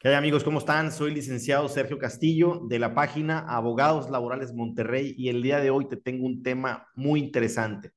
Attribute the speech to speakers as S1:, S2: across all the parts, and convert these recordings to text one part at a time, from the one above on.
S1: ¿Qué hay amigos? ¿Cómo están? Soy licenciado Sergio Castillo de la página Abogados Laborales Monterrey y el día de hoy te tengo un tema muy interesante.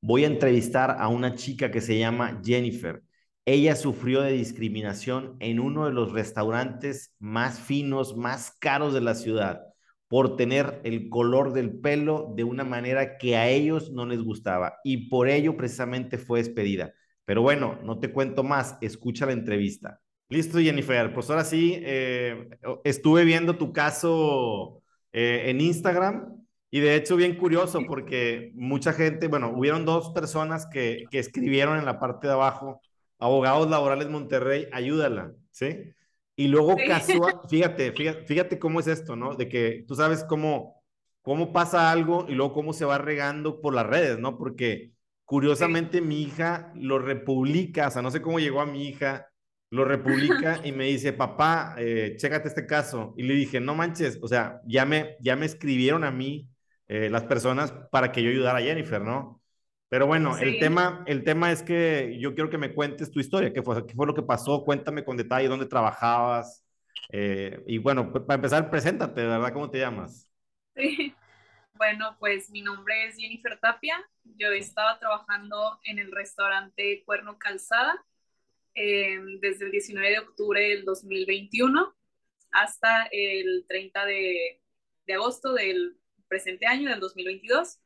S1: Voy a entrevistar a una chica que se llama Jennifer. Ella sufrió de discriminación en uno de los restaurantes más finos, más caros de la ciudad por tener el color del pelo de una manera que a ellos no les gustaba y por ello precisamente fue despedida. Pero bueno, no te cuento más, escucha la entrevista. Listo, Jennifer. Pues ahora sí, eh, estuve viendo tu caso eh, en Instagram y de hecho bien curioso porque mucha gente, bueno, hubieron dos personas que, que escribieron en la parte de abajo, abogados laborales Monterrey, ayúdala, ¿sí? Y luego casual, fíjate, fíjate, fíjate cómo es esto, ¿no? De que tú sabes cómo, cómo pasa algo y luego cómo se va regando por las redes, ¿no? Porque curiosamente mi hija lo republica, o sea, no sé cómo llegó a mi hija lo republica y me dice, papá, eh, chécate este caso. Y le dije, no manches, o sea, ya me, ya me escribieron a mí eh, las personas para que yo ayudara a Jennifer, ¿no? Pero bueno, el, tema, el tema es que yo quiero que me cuentes tu historia, qué fue, qué fue lo que pasó, cuéntame con detalle dónde trabajabas. Eh, y bueno, para empezar, preséntate, ¿verdad? ¿Cómo te llamas?
S2: Sí. Bueno, pues mi nombre es Jennifer Tapia. Yo estaba trabajando en el restaurante Cuerno Calzada Em, desde el 19 de octubre del 2021 hasta el 30 de, de, agosto del presente año, del 2022,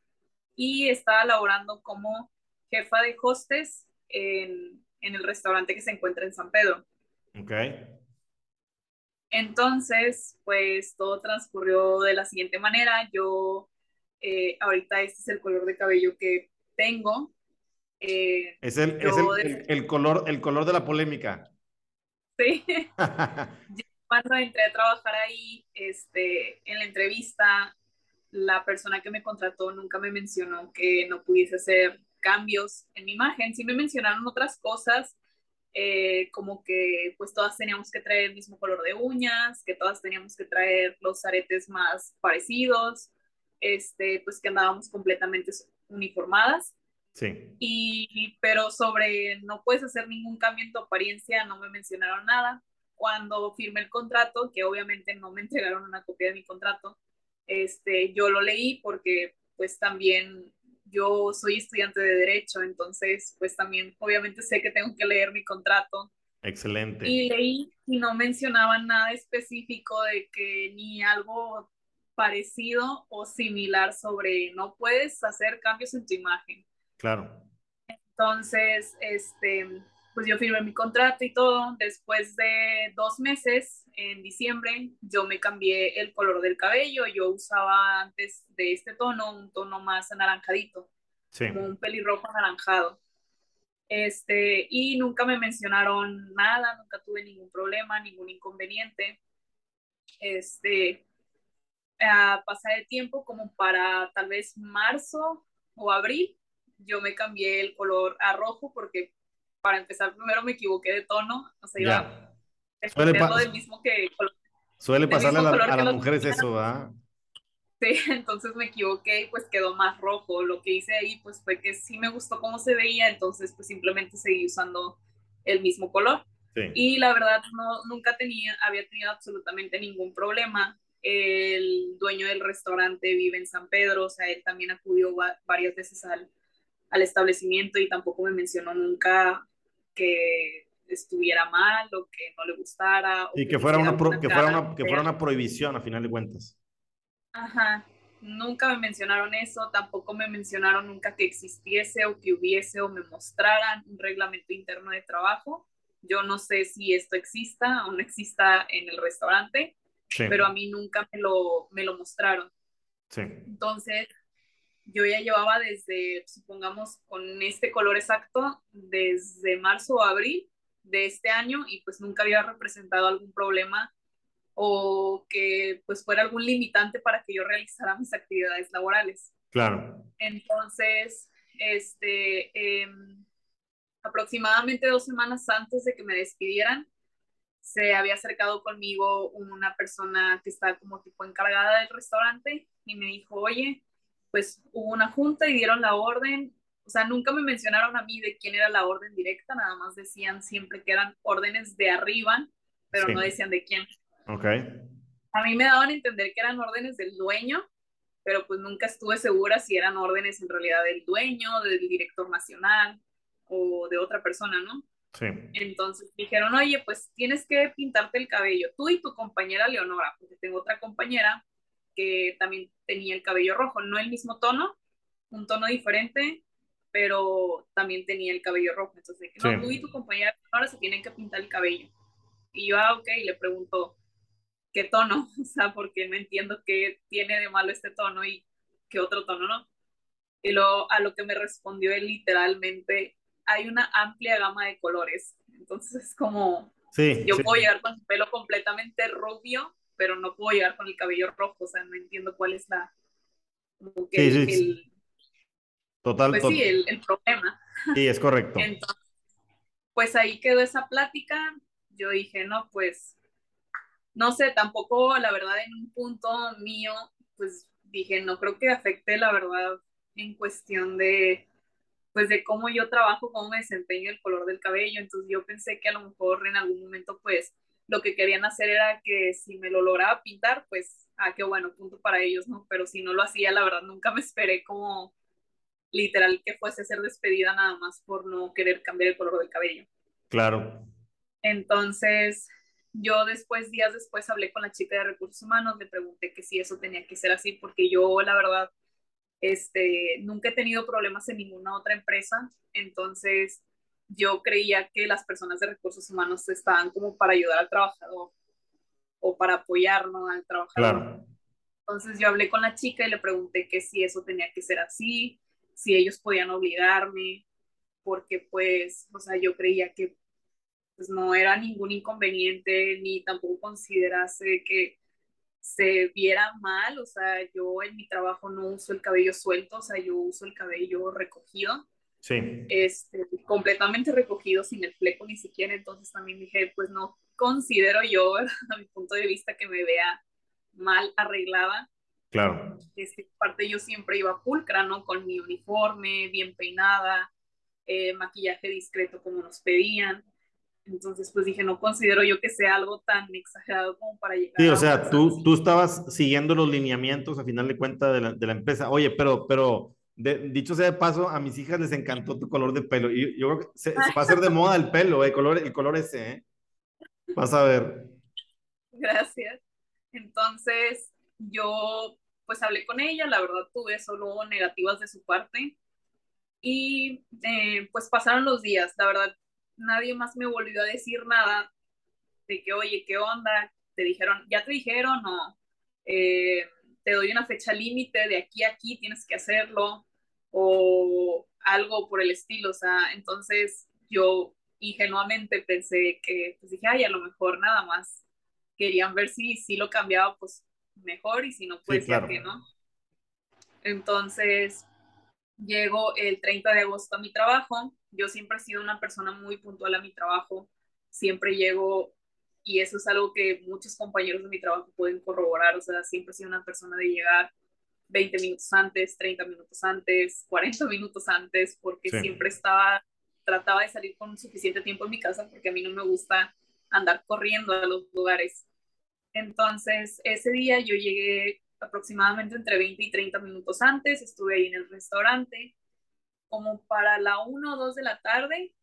S2: y estaba laborando como jefa de hostes en, en el restaurante que se encuentra en San Pedro.
S1: Ok.
S2: Entonces, pues todo transcurrió de la siguiente manera. Yo, eh, ahorita este es el color de cabello que tengo.
S1: Eh, es, el, es el, color, el color de la polémica.
S2: Sí. Cuando entré a trabajar ahí, este, en la entrevista, la persona que me contrató nunca me mencionó que no pudiese hacer cambios en mi imagen. Sí me mencionaron otras cosas, eh, como que pues todas teníamos que traer el mismo color de uñas, que todas teníamos que traer los aretes más parecidos, este, pues que andábamos completamente uniformadas.
S1: Sí.
S2: Y, pero sobre no puedes hacer ningún cambio en tu apariencia, no me mencionaron nada. Cuando firmé el contrato, que obviamente no me entregaron una copia de mi contrato, este, yo lo leí porque pues también yo soy estudiante de derecho, entonces pues también obviamente sé que tengo que leer mi contrato.
S1: Excelente.
S2: Y leí y no mencionaban nada específico de que ni algo parecido o similar sobre no puedes hacer cambios en tu imagen.
S1: Claro.
S2: Entonces, este, pues yo firmé mi contrato y todo. Después de dos meses, en diciembre, yo me cambié el color del cabello. Yo usaba antes de este tono un tono más anaranjadito, como un pelirrojo anaranjado. Este, y nunca me mencionaron nada, nunca tuve ningún problema, ningún inconveniente. Este, a pasar el tiempo como para tal vez marzo o abril, yo me cambié el color a rojo porque para empezar primero me equivoqué de tono, o sea, iba
S1: suele, del mismo que, suele pasarle a, las mujeres eso, ¿ah?
S2: Sí, entonces me equivoqué y pues quedó más rojo. Lo que hice ahí pues fue que sí me gustó cómo se veía, entonces pues simplemente seguí usando el mismo color. Y la verdad no, nunca tenía, había tenido absolutamente ningún problema. El dueño del restaurante vive en San Pedro, o sea, él también acudió varias veces al, al establecimiento y tampoco me mencionó nunca que estuviera mal o que no le gustara.
S1: y que, fuera una, que, fuera una, que fuera una prohibición a final de cuentas.
S2: Ajá, nunca me mencionaron eso, tampoco me mencionaron nunca que existiese o que hubiese o me mostraran un reglamento interno de trabajo. Yo no sé si esto exista o no exista en el restaurante, pero a mí nunca me lo, me lo mostraron.
S1: Sí.
S2: Entonces, yo ya llevaba desde, supongamos, con este color exacto, desde marzo o abril de este año y pues nunca había representado algún problema o que pues fuera algún limitante para que yo realizara mis actividades laborales.
S1: Claro.
S2: Entonces, este, em, aproximadamente dos semanas antes de que me despidieran, se había acercado conmigo una persona que está como tipo encargada del restaurante y me dijo, oye, pues hubo una junta y dieron la orden. O sea, nunca me mencionaron a mí de quién era la orden directa, nada más decían siempre que eran órdenes de arriba pero no decían de quién.
S1: Ok.
S2: A mí me daban a entender que eran órdenes del dueño, pero pues nunca estuve segura si eran órdenes en realidad del dueño, del director nacional o de otra persona, ¿no?
S1: Sí.
S2: Entonces dijeron, oye, pues tienes que pintarte el cabello, tú y tu compañera Leonora, porque tengo otra compañera que también tenía el cabello rojo, no el mismo tono, un tono diferente, pero también tenía el cabello rojo. Entonces, no, tú y tu compañera Leonora se tienen que pintar el cabello. Y yo, ah, ok, le pregunto, ¿qué tono? O sea, porque no entiendo qué tiene de malo este tono y qué otro tono no. Y luego a lo que me respondió él literalmente, hay una amplia gama de colores. Entonces es como,
S1: sí,
S2: yo puedo llegar con el pelo completamente rubio, pero no puedo llegar con el cabello rojo. O sea, no entiendo cuál es la... Como que el,
S1: Total.
S2: Pues sí, el, el, problema.
S1: Sí, es correcto.
S2: Entonces, pues ahí quedó esa plática. Yo dije, no, pues, no sé, tampoco, la verdad, en un punto mío, pues dije, no creo que afecte, la verdad, en cuestión de, pues de cómo yo trabajo, cómo me desempeño, el color del cabello. Entonces yo pensé que a lo mejor en algún momento, pues lo que querían hacer era que si me lo lograba pintar, pues, ah, qué bueno, punto para ellos, ¿no? Pero si no lo hacía, la verdad, nunca me esperé como literal que fuese a ser despedida nada más por no querer cambiar el color del cabello.
S1: Claro.
S2: Entonces, yo después, días después, hablé con la chica de recursos humanos, le pregunté que si eso tenía que ser así, porque yo, la verdad, este, nunca he tenido problemas en ninguna otra empresa, entonces yo creía que las personas de recursos humanos estaban como para ayudar al trabajador o para apoyarnos al trabajador. Claro. Entonces yo hablé con la chica y le pregunté que si eso tenía que ser así, si ellos podían obligarme, porque pues, o sea, yo creía que pues no era ningún inconveniente ni tampoco considerase que se viera mal, o sea, yo en mi trabajo no uso el cabello suelto, o sea, yo uso el cabello recogido.
S1: Sí.
S2: Este, completamente recogido, sin el fleco ni siquiera, entonces también dije, pues no considero yo, a mi punto de vista, que me vea mal arreglada.
S1: Claro.
S2: Este, parte yo siempre iba pulcra, ¿no? Con mi uniforme, bien peinada, eh, maquillaje discreto como nos pedían. Entonces, pues dije, no considero yo que sea algo tan exagerado como para llegar.
S1: Sí, o sea, tú, tú estabas siguiendo los lineamientos a final de cuentas de la, de la empresa. Oye, pero, pero dicho sea de paso, a mis hijas les encantó tu color de pelo. Y yo creo que se, va a hacer de moda el pelo, el color, el color ese, ¿eh? Vas a ver.
S2: Gracias. Entonces, yo pues hablé con ella, la verdad tuve solo negativas de su parte. Y eh, pues pasaron los días, la verdad nadie más me volvió a decir nada de que, oye, ¿qué onda? Te dijeron, ya te dijeron, o eh, te doy una fecha límite, de aquí a aquí tienes que hacerlo, o algo por el estilo, o sea, entonces yo ingenuamente pensé que, pues dije, ay, a lo mejor nada más querían ver si, si lo cambiaba, pues mejor, y si no, pues ya que no. Entonces, llego el 30 de agosto a mi trabajo, yo siempre he sido una persona muy puntual a mi trabajo, siempre llego y eso es algo que muchos compañeros de mi trabajo pueden corroborar, o sea, siempre he sido una persona de llegar 20 minutos antes, 30 minutos antes, 40 minutos antes, porque siempre estaba, trataba de salir con suficiente tiempo en mi casa, porque a mí no me gusta andar corriendo a los lugares. Entonces, ese día yo llegué aproximadamente entre 20 y 30 minutos antes, estuve ahí en el restaurante, como para la 1 o 2 de la tarde,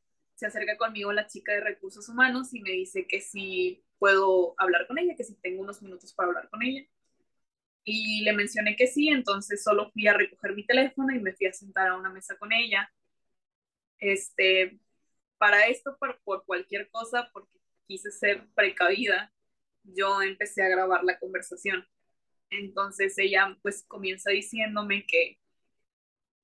S2: se acerca conmigo la chica de recursos humanos y me dice que si puedo hablar con ella, que si tengo unos minutos para hablar con ella. Y le mencioné que sí, entonces solo fui a recoger mi teléfono y me fui a sentar a una mesa con ella. Este, para esto, por, por cualquier cosa, porque quise ser precavida, yo empecé a grabar la conversación. Entonces ella pues comienza diciéndome que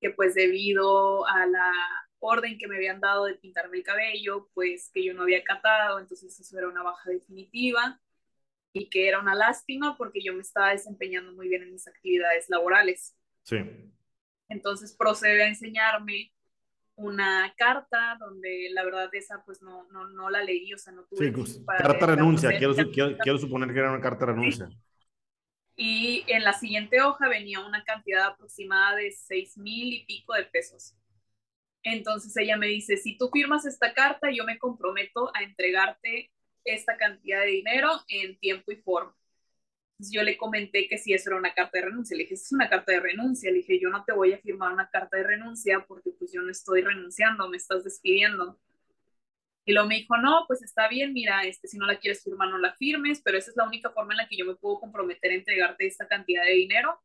S2: que pues debido a la orden que me habían dado de pintarme el cabello, pues que yo no había catado, entonces eso era una baja definitiva y que era una lástima porque yo me estaba desempeñando muy bien en mis actividades laborales.
S1: Sí.
S2: Entonces procede a enseñarme una carta donde la verdad esa pues no, no, no la leí, o sea, no tuve...
S1: Sí, pues, carta renuncia, quiero, quiero, quiero, suponer que era una carta renuncia
S2: y en la siguiente hoja venía una cantidad aproximada de seis mil y pico de pesos. Entonces ella me dice, si tú firmas esta carta, yo me comprometo a entregarte esta cantidad de dinero en tiempo y forma. yo le comenté que si eso era una carta de renuncia, le dije, es una carta de renuncia, le dije, yo no te voy a firmar una carta de renuncia porque pues yo no estoy renunciando, me estás despidiendo. Y luego me dijo, no, pues está bien, mira, este, si no la quieres firmar, no la firmes, pero esa es la única forma en la que yo me puedo comprometer a entregarte esta cantidad de dinero.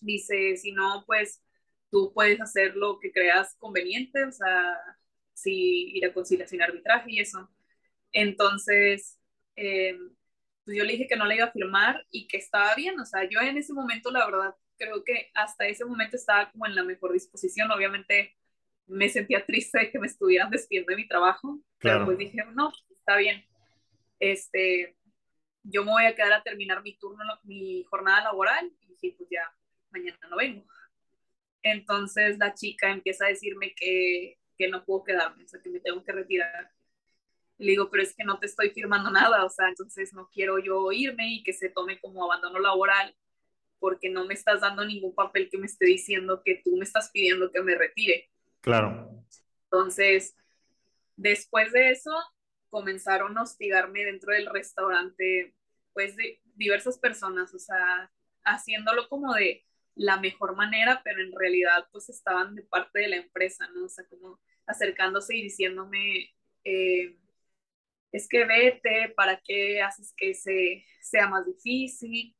S2: Dice, si no, pues tú puedes hacer lo que creas conveniente, o sea, si ir a conciliación arbitraje y eso. Entonces, eh, pues yo le dije que no la iba a firmar y que estaba bien, o sea, yo en ese momento, la verdad, creo que hasta ese momento estaba como en la mejor disposición, obviamente me sentía triste de que me estuvieran despidiendo de mi trabajo, pero pues dije, no, está bien. Este, yo me voy a quedar a terminar mi turno, mi jornada laboral y dije, pues ya, mañana no vengo. Entonces la chica empieza a decirme que, que no puedo quedarme, o sea, que me tengo que retirar. Le digo, pero es que no te estoy firmando nada, o sea, entonces no quiero yo irme y que se tome como abandono laboral porque no me estás dando ningún papel que me esté diciendo que tú me estás pidiendo que me retire.
S1: Claro.
S2: Entonces, después de eso, comenzaron a hostigarme dentro del restaurante, pues de diversas personas, o sea, haciéndolo como de la mejor manera, pero en realidad pues estaban de parte de la empresa, ¿no? O sea, como acercándose y diciéndome, eh, es que vete, ¿para qué haces que se, sea más difícil?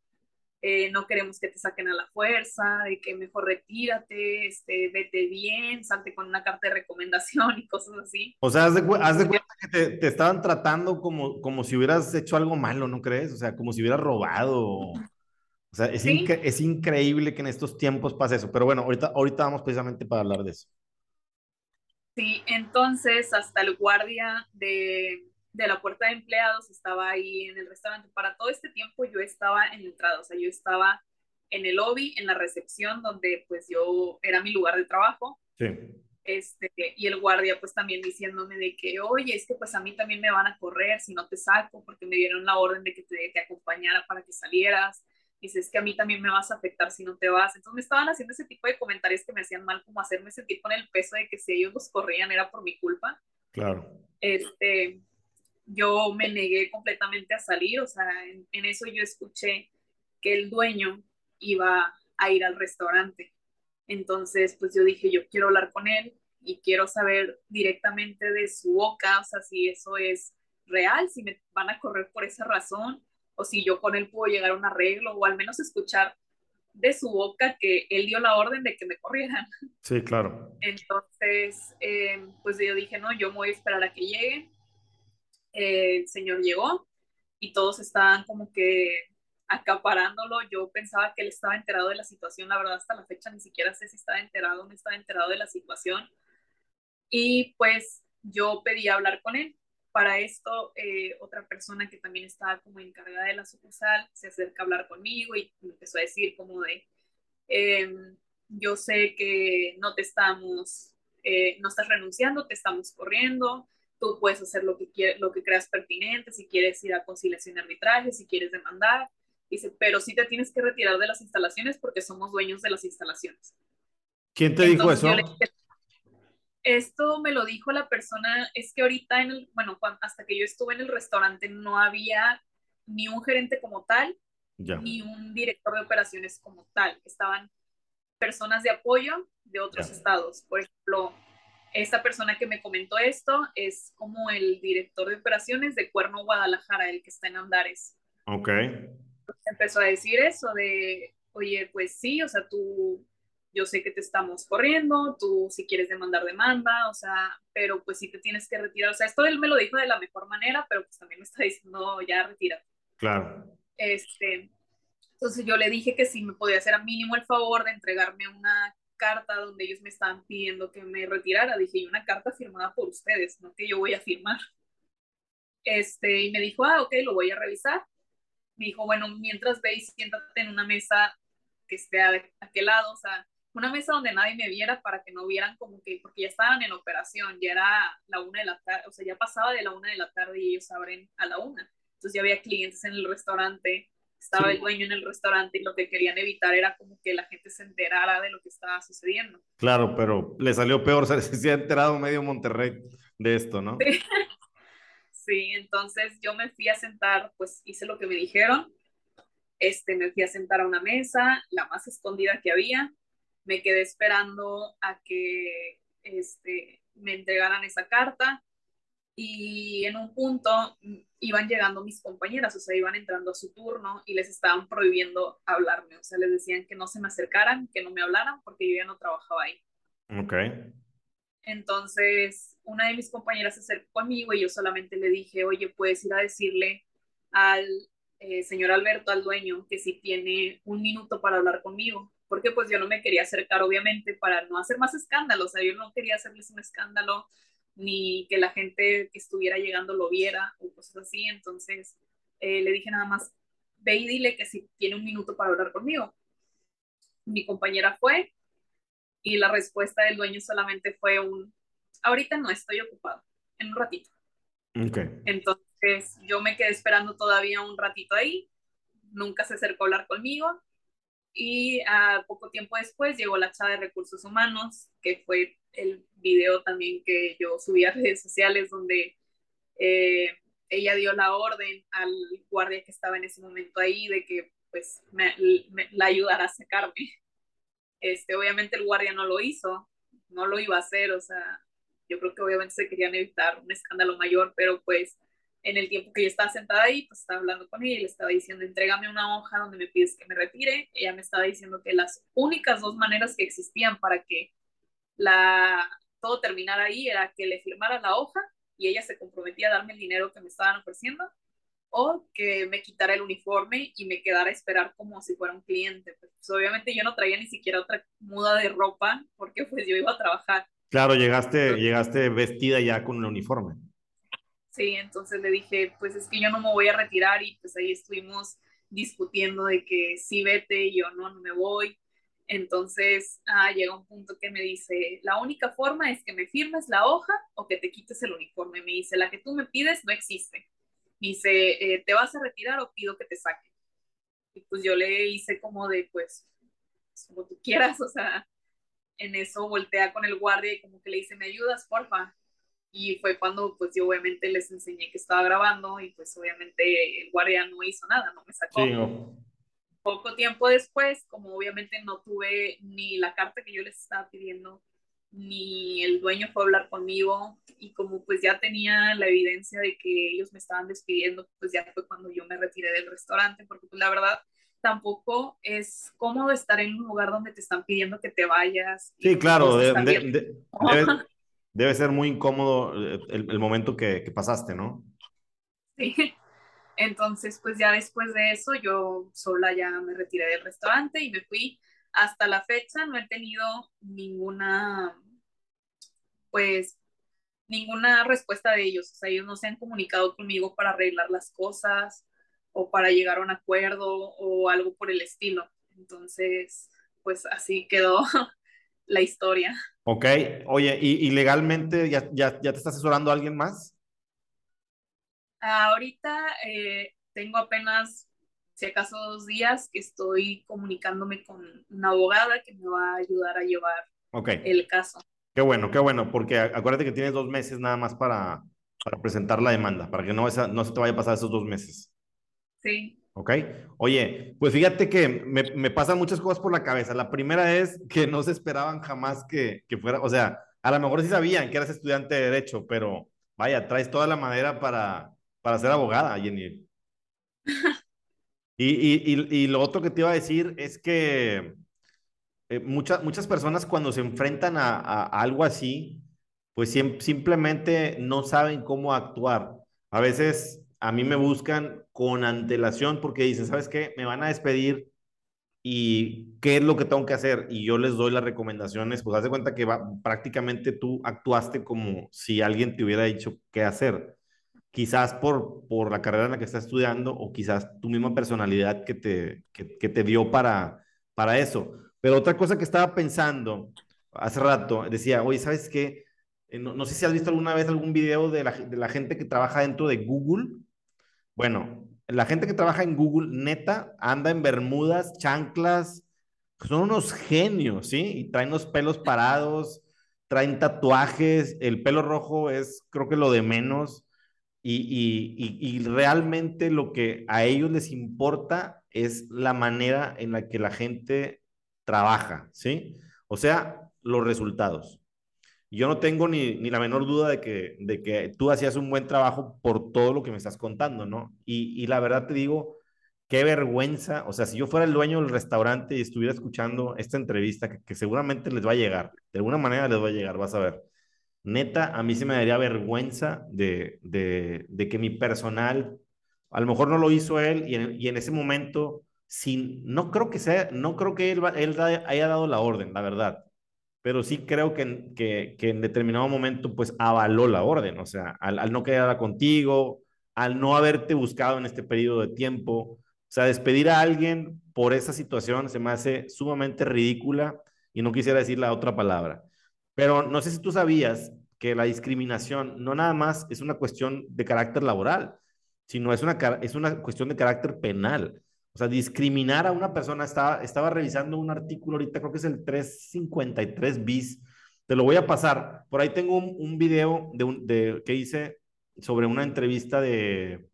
S2: Eh, no queremos que te saquen a la fuerza, de que mejor retírate, este, vete bien, salte con una carta de recomendación y cosas así.
S1: O sea, haz de, cuenta que te, te, estaban tratando como, como si hubieras hecho algo malo, ¿no crees? O sea, como si hubieras robado. O sea, es, es increíble que en estos tiempos pase eso. Pero bueno, ahorita, ahorita vamos precisamente para hablar de eso.
S2: Sí, entonces hasta el guardia de, de la puerta de empleados, estaba ahí en el restaurante. Para todo este tiempo yo estaba en la entrada, o sea, yo estaba en el lobby, en la recepción, donde pues yo era mi lugar de trabajo.
S1: Sí.
S2: Este, y el guardia pues también diciéndome de que, oye, es que pues a mí también me van a correr si no te saco, porque me dieron la orden de que te, te acompañara para que salieras. Dices que a mí también me vas a afectar si no te vas. Entonces me estaban haciendo ese tipo de comentarios que me hacían mal, como hacerme sentir con el peso de que si ellos los corrían era por mi culpa.
S1: Claro.
S2: Este, yo me negué completamente a salir, o sea, en, eso yo escuché que el dueño iba a ir al restaurante. Entonces, pues yo dije, yo quiero hablar con él y quiero saber directamente de su boca, o sea, si eso es real, si me van a correr por esa razón, o si yo con él puedo llegar a un arreglo, o al menos escuchar de su boca que él dio la orden de que me corrieran.
S1: Sí, claro.
S2: Entonces, eh, pues yo dije, no, yo me voy a esperar a que llegue el señor llegó y todos estaban como que acaparándolo. Yo pensaba que él estaba enterado de la situación, la verdad hasta la fecha ni siquiera sé si estaba enterado o no estaba enterado de la situación. Y pues yo pedí hablar con él. Para esto, eh, otra persona que también estaba como encargada de la sucursal se acerca a hablar conmigo y me empezó a decir como de, em, yo sé que no te estamos, eh, no estás renunciando, te estamos corriendo, tú puedes hacer lo que, lo que creas pertinente, si quieres ir a conciliación y arbitraje, si quieres demandar, dice, pero sí te tienes que retirar de las instalaciones porque somos dueños de las instalaciones.
S1: ¿Quién te dijo eso?
S2: Esto me lo dijo la persona, es que ahorita, en el, bueno, hasta que yo estuve en el restaurante no había ni un gerente como tal, ni un director de operaciones como tal. Estaban personas de apoyo de otros estados. Por ejemplo, esta persona que me comentó esto es como el director de operaciones de Cuerno Guadalajara, el que está en Andares.
S1: Ok.
S2: Empezó a decir eso de, oye, pues sí, o sea, tú, yo sé que te estamos corriendo, tú si quieres demandar demanda, o sea, pero pues sí te tienes que retirar. O sea, esto él me lo dijo de la mejor manera, pero pues también me está diciendo, ya retira.
S1: Claro.
S2: Este, entonces yo le dije que sí me podía hacer a mínimo el favor de entregarme una carta donde ellos me estaban pidiendo que me retirara. Dije, y una carta firmada por ustedes, no que yo voy a firmar. Este, y me dijo, ah, ok, lo voy a revisar. Me dijo, bueno, mientras veis, siéntate en una mesa que esté a aquel lado, o sea, una mesa donde nadie me viera para que no vieran como que, porque ya estaban en operación, ya era la una de la tarde, o sea, ya pasaba de la una de la tarde y ellos abren a la una. Entonces ya había clientes en el restaurante estaba el dueño en el restaurante y lo que querían evitar era como que la gente se enterara de lo que estaba sucediendo.
S1: Claro, pero le salió peor, se, se ha enterado medio Monterrey de esto, ¿no?
S2: Sí, entonces yo me fui a sentar, pues hice lo que me dijeron. Este, me fui a sentar a una mesa, la más escondida que había. Me quedé esperando a que este, me entregaran esa carta y en un punto iban llegando mis compañeras, o sea, iban entrando a su turno y les estaban prohibiendo hablarme, o sea, les decían que no se me acercaran, que no me hablaran porque yo ya no trabajaba ahí.
S1: Ok.
S2: Entonces, una de mis compañeras se acercó conmigo y yo solamente le dije, oye, puedes ir a decirle al eh, señor Alberto, al dueño, que si tiene un minuto para hablar conmigo, porque pues yo no me quería acercar, obviamente, para no hacer más escándalo, o sea, yo no quería hacerles un escándalo ni que la gente que estuviera llegando lo viera o cosas así. Entonces eh, le dije nada más, ve y dile que si tiene un minuto para hablar conmigo. Mi compañera fue y la respuesta del dueño solamente fue un, ahorita no estoy ocupado, en un ratito.
S1: Okay.
S2: Entonces yo me quedé esperando todavía un ratito ahí, nunca se acercó a hablar conmigo y a poco tiempo después llegó la chava de recursos humanos, que fue el video también que yo subí a redes sociales donde eh, ella dio la orden al guardia que estaba en ese momento ahí de que pues me, la ayudara a sacarme. Este, obviamente el guardia no lo hizo, no lo iba a hacer, o sea, yo creo que obviamente se querían evitar un escándalo mayor, pero pues en el tiempo que yo estaba sentada ahí, pues estaba hablando con ella y le estaba diciendo, entrégame una hoja donde me pides que me retire. Ella me estaba diciendo que las únicas dos maneras que existían para que la, todo terminara ahí era que le firmara la hoja y ella se comprometía a darme el dinero que me estaban ofreciendo o que me quitara el uniforme y me quedara a esperar como si fuera un cliente. Pues, obviamente yo no traía ni siquiera otra muda de ropa porque pues yo iba a trabajar.
S1: Claro, llegaste, llegaste vestida ya con el uniforme.
S2: Sí, entonces le dije, pues es que yo no me voy a retirar y pues ahí estuvimos discutiendo de que sí vete y yo no, no me voy. Entonces ah, llega un punto que me dice, la única forma es que me firmes la hoja o que te quites el uniforme. Me dice, la que tú me pides no existe. Me dice, eh, ¿te vas a retirar o pido que te saque? Y pues yo le hice como de, pues, como tú quieras, o sea, en eso voltea con el guardia y como que le dice, ¿me ayudas, porfa? Y fue cuando pues yo obviamente les enseñé que estaba grabando y pues obviamente el guardia no hizo nada, no me sacó poco tiempo después, como obviamente no tuve ni la carta que yo les estaba pidiendo, ni el dueño fue a hablar conmigo y como pues ya tenía la evidencia de que ellos me estaban despidiendo, pues ya fue cuando yo me retiré del restaurante, porque pues la verdad tampoco es cómodo estar en un lugar donde te están pidiendo que te vayas.
S1: Sí, claro, debe, debe, ser muy incómodo eh, el, momento que, que pasaste, ¿no?
S2: Sí. Entonces, pues ya después de eso, yo sola ya me retiré del restaurante y me fui. Hasta la fecha no he tenido ninguna, pues, ninguna respuesta de ellos. O sea, ellos no se han comunicado conmigo para arreglar las cosas o para llegar a un acuerdo o algo por el estilo. Entonces, pues así quedó la historia.
S1: Ok, oye, ¿y, legalmente ya, ya, ya te está asesorando alguien más?
S2: Ahorita eh, tengo apenas, si acaso, dos días que estoy comunicándome con una abogada que me va a ayudar a llevar el caso.
S1: Qué bueno, qué bueno, porque acuérdate que tienes dos meses nada más para, para presentar la demanda, para que no, esa, no se te vaya a pasar esos dos meses.
S2: Sí.
S1: ¿Ok? Oye, pues fíjate que me, me, pasan muchas cosas por la cabeza. La primera es que no se esperaban jamás que, que fuera, o sea, a lo mejor sí sabían que eras estudiante de Derecho, pero vaya, traes toda la madera para, para ser abogada, Jenny. Y, y, y, lo otro que te iba a decir es que eh, muchas, muchas personas cuando se enfrentan a, a algo así, pues simplemente no saben cómo actuar. A veces a mí me buscan con antelación porque dicen, ¿sabes qué? Me van a despedir y qué es lo que tengo que hacer. Y yo les doy las recomendaciones, pues haz de cuenta que va, prácticamente tú actuaste como si alguien te hubiera dicho qué hacer quizás por, por la carrera en la que estás estudiando o quizás tu misma personalidad que te, que, te dio para, para eso. Pero otra cosa que estaba pensando hace rato, decía, oye, ¿sabes qué? Eh, no, no, sé si has visto alguna vez algún video de la, de la gente que trabaja dentro de Google. Bueno, la gente que trabaja en Google, neta, anda en bermudas, chanclas, son unos genios, ¿sí? Y traen los pelos parados, traen tatuajes, el pelo rojo es creo que lo de menos y, y, realmente lo que a ellos les importa es la manera en la que la gente trabaja, ¿sí? O sea, los resultados. Yo no tengo ni, ni la menor duda de que, de que tú hacías un buen trabajo por todo lo que me estás contando, ¿no? Y, y la verdad te digo, qué vergüenza, o sea, si yo fuera el dueño del restaurante y estuviera escuchando esta entrevista, que, que seguramente les va a llegar, de alguna manera les va a llegar, vas a ver neta, a mí se me daría vergüenza de, de, que mi personal, a lo mejor no lo hizo él y en, y en ese momento, sin, no creo que sea, no creo que él, él haya dado la orden, la verdad, pero sí creo que, que, en determinado momento pues avaló la orden, o sea, al, no quedar contigo, al no haberte buscado en este periodo de tiempo, o sea, despedir a alguien por esa situación se me hace sumamente ridícula y no quisiera decir la otra palabra. Pero no sé si tú sabías que la discriminación no nada más es una cuestión de carácter laboral, sino es una, es una cuestión de carácter penal. O sea, discriminar a una persona, estaba, estaba revisando un artículo ahorita, creo que es el 353 bis, te lo voy a pasar. Por ahí tengo un, un video de, un, de que hice sobre una entrevista de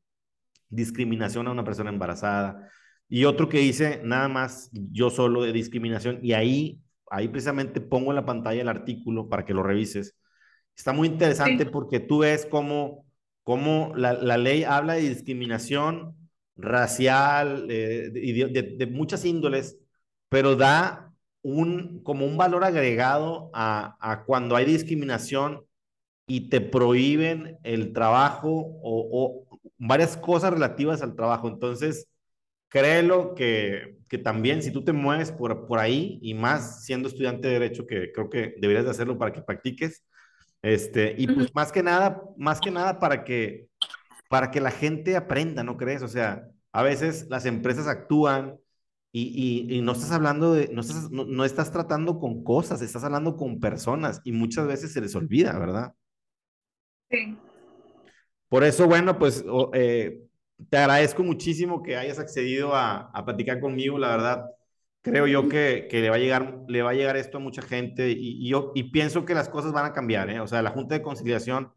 S1: discriminación a una persona embarazada y otro que hice nada más yo solo de discriminación y ahí ahí precisamente pongo en la pantalla el artículo para que lo revises. Está muy interesante porque tú ves cómo, cómo la, la, ley habla de discriminación racial eh, de, de, muchas índoles, pero da un, como un valor agregado a, a cuando hay discriminación y te prohíben el trabajo o, o varias cosas relativas al trabajo. Entonces, créelo que, que también si tú te mueves por, por ahí y más siendo estudiante de derecho, que creo que deberías de hacerlo para que practiques, este, y pues más que nada, más que nada para que, para que la gente aprenda, ¿no crees? O sea, a veces las empresas actúan y, y, y no estás hablando de, no estás, no, no, estás tratando con cosas, estás hablando con personas y muchas veces se les olvida, ¿verdad?
S2: Sí.
S1: Por eso, bueno, pues eh, te agradezco muchísimo que hayas accedido a, a platicar conmigo, la verdad. Creo yo que, que, le, va a llegar, le va a llegar esto a mucha gente y, y yo y pienso que las cosas van a cambiar. ¿eh? O sea, la Junta de Conciliación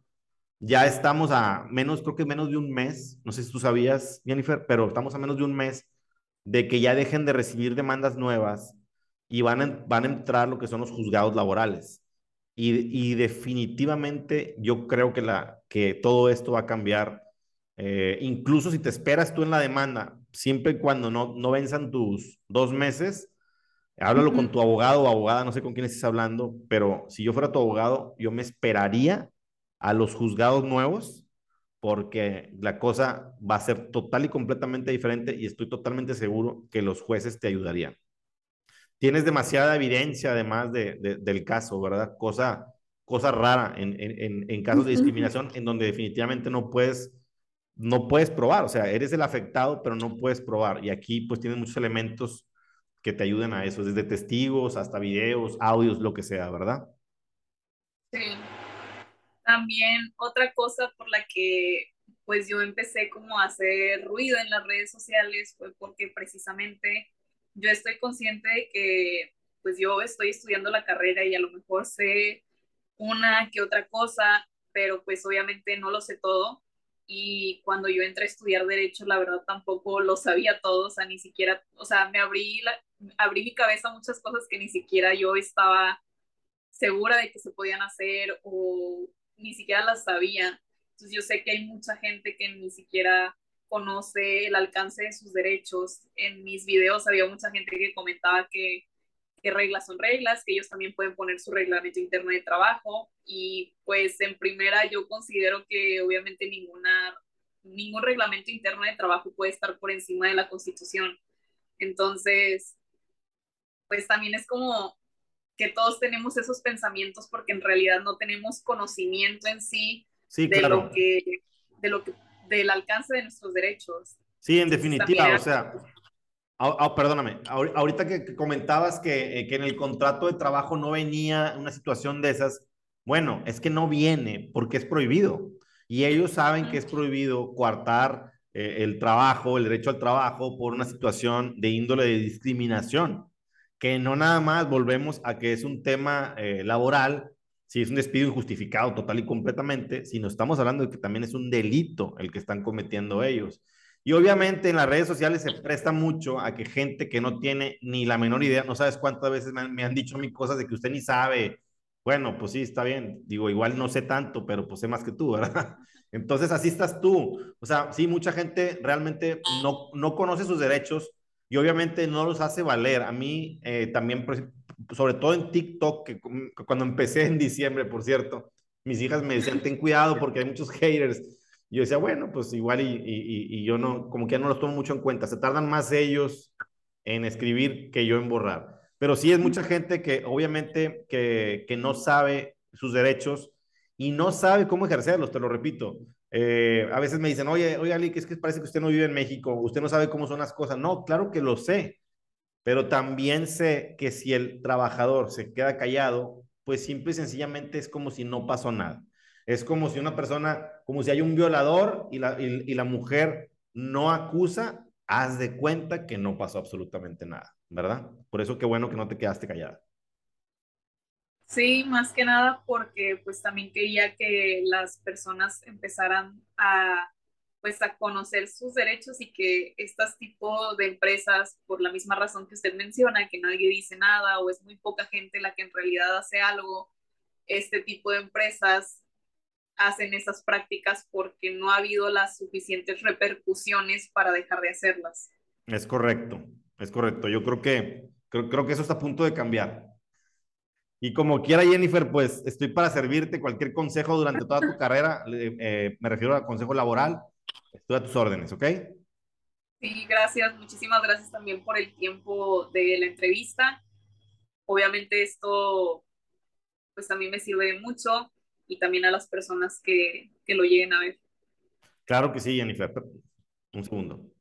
S1: ya estamos a menos, creo que menos de un mes, no sé si tú sabías, Jennifer, pero estamos a menos de un mes de que ya dejen de recibir demandas nuevas y van a, van a entrar lo que son los juzgados laborales. Y, y definitivamente yo creo que, la, que todo esto va a cambiar eh, incluso si te esperas tú en la demanda, siempre y cuando no, no venzan tus dos meses, háblalo uh -huh. con tu abogado o abogada, no sé con quién estés hablando, pero si yo fuera tu abogado, yo me esperaría a los juzgados nuevos porque la cosa va a ser total y completamente diferente y estoy totalmente seguro que los jueces te ayudarían. Tienes demasiada evidencia además de, de, del caso, ¿verdad? Cosa, cosa rara en, en, en casos de discriminación en donde definitivamente no puedes no puedes probar, o sea, eres el afectado, pero no puedes probar. Y aquí pues tienes muchos elementos que te ayuden a eso, desde testigos hasta videos, audios, lo que sea, ¿verdad?
S2: Sí. También otra cosa por la que pues yo empecé como a hacer ruido en las redes sociales fue porque precisamente yo estoy consciente de que pues yo estoy estudiando la carrera y a lo mejor sé una que otra cosa, pero pues obviamente no lo sé todo. Y cuando yo entré a estudiar derecho, la verdad tampoco lo sabía todo, o sea, ni siquiera, o sea, me abrí, la, abrí mi cabeza a muchas cosas que ni siquiera yo estaba segura de que se podían hacer o ni siquiera las sabía. Entonces yo sé que hay mucha gente que ni siquiera conoce el alcance de sus derechos. En mis videos había mucha gente que comentaba que qué reglas son reglas, que ellos también pueden poner su reglamento interno de trabajo y pues en primera yo considero que obviamente ninguna, ningún reglamento interno de trabajo puede estar por encima de la constitución. Entonces, pues también es como que todos tenemos esos pensamientos porque en realidad no tenemos conocimiento en sí,
S1: sí
S2: de
S1: claro.
S2: lo que, de lo que, del alcance de nuestros derechos.
S1: Sí, en definitiva, o sea, Oh, oh, perdóname, ahorita que comentabas que, eh, que, en el contrato de trabajo no venía una situación de esas, bueno, es que no viene porque es prohibido. Y ellos saben que es prohibido coartar eh, el trabajo, el derecho al trabajo por una situación de índole de discriminación, que no nada más volvemos a que es un tema eh, laboral, si es un despido injustificado total y completamente, sino estamos hablando de que también es un delito el que están cometiendo ellos. Y obviamente en las redes sociales se presta mucho a que gente que no tiene ni la menor idea, no sabes cuántas veces me han, dicho a mí cosas de que usted ni sabe. Bueno, pues sí, está bien. Digo, igual no sé tanto, pero pues sé más que tú, ¿verdad? Entonces así estás tú. O sea, sí, mucha gente realmente no, no conoce sus derechos y obviamente no los hace valer. A mí eh, también, sobre todo en TikTok, que cuando empecé en diciembre, por cierto, mis hijas me decían, ten cuidado porque hay muchos haters. Yo decía, bueno, pues igual y, yo no, como que no los tomo mucho en cuenta. Se tardan más ellos en escribir que yo en borrar. Pero sí es mucha gente que obviamente que, que no sabe sus derechos y no sabe cómo ejercerlos, te lo repito. Eh, a veces me dicen, oye, oye, Ali, es que parece que usted no vive en México, usted no sabe cómo son las cosas. No, claro que lo sé, pero también sé que si el trabajador se queda callado, pues simple y sencillamente es como si no pasó nada. Es como si una persona, como si hay un violador y la, y la mujer no acusa, haz de cuenta que no pasó absolutamente nada, ¿verdad? Por eso qué bueno que no te quedaste callada.
S2: Sí, más que nada porque pues también quería que las personas empezaran a pues a conocer sus derechos y que estas tipo de empresas, por la misma razón que usted menciona, que nadie dice nada o es muy poca gente la que en realidad hace algo, este tipo de empresas hacen esas prácticas porque no ha habido las suficientes repercusiones para dejar de hacerlas.
S1: Es correcto, es correcto. Yo creo que, creo, creo que eso está a punto de cambiar. Y como quiera, Jennifer, pues estoy para servirte cualquier consejo durante toda tu carrera. Eh, me refiero al consejo laboral. Estoy a tus órdenes, ¿ok?
S2: Sí, gracias. Muchísimas gracias también por el tiempo de la entrevista. Obviamente esto, pues también me sirve mucho y también a las personas que, que lo lleguen a ver.
S1: Claro que sí, Jennifer. Un segundo.